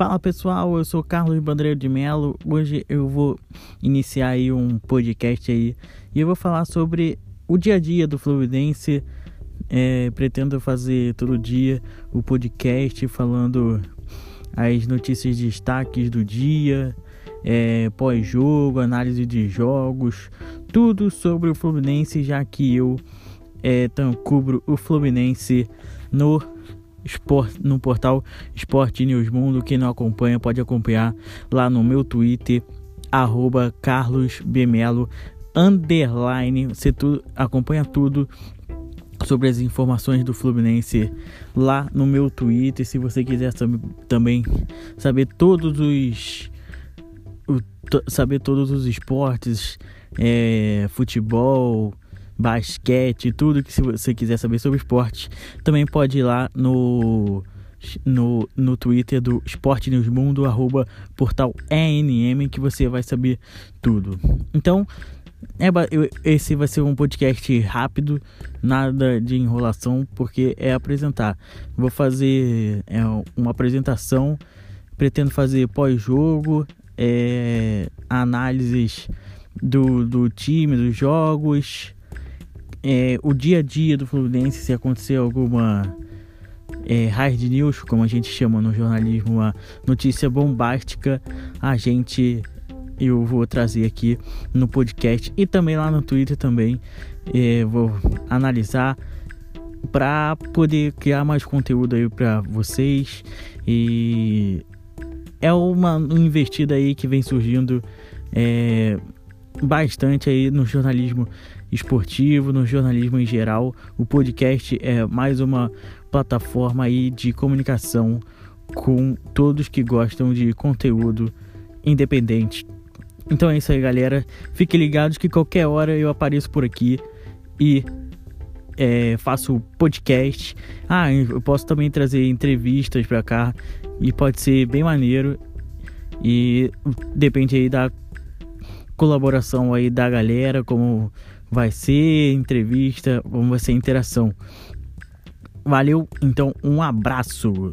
Fala pessoal, eu sou Carlos Bandeira de Melo. Hoje eu vou iniciar aí um podcast aí e eu vou falar sobre o dia a dia do Fluminense. É, pretendo fazer todo dia o podcast falando as notícias de destaques do dia, é, pós-jogo, análise de jogos, tudo sobre o Fluminense, já que eu é, então, cubro o Fluminense no No portal Sport News Mundo. Quem não acompanha pode acompanhar lá no meu Twitter, arroba carlosbmelo, underline. Você tu, acompanha tudo sobre as informações do Fluminense lá no meu Twitter. Se você quiser também saber todos os saber todos os esportes, é, futebol, basquete, tudo que se você quiser saber sobre esporte, também pode ir lá no no, no Twitter do Esporte News Mundo, arroba portal ENM, que você vai saber tudo. Então, é, esse vai ser um podcast rápido, nada de enrolação, porque é apresentar. Vou fazer é, uma apresentação, pretendo fazer pós-jogo, é, análises do, do time, dos jogos, é, o dia a dia do Fluminense, se acontecer alguma é, hard news, como a gente chama no jornalismo, uma notícia bombástica, a gente eu vou trazer aqui no podcast e também lá no Twitter também é, vou analisar para poder criar mais conteúdo aí para vocês. E é uma investida aí que vem surgindo é, bastante aí no jornalismo esportivo, no jornalismo em geral. O podcast é mais uma plataforma aí de comunicação com todos que gostam de conteúdo independente. Então é isso aí, galera. Fiquem ligados que qualquer hora eu apareço por aqui e é, faço podcast. Ah, eu posso também trazer entrevistas para cá e pode ser bem maneiro. E depende aí da colaboração aí da galera, como vai ser entrevista, como vai ser interação. Valeu, então um abraço.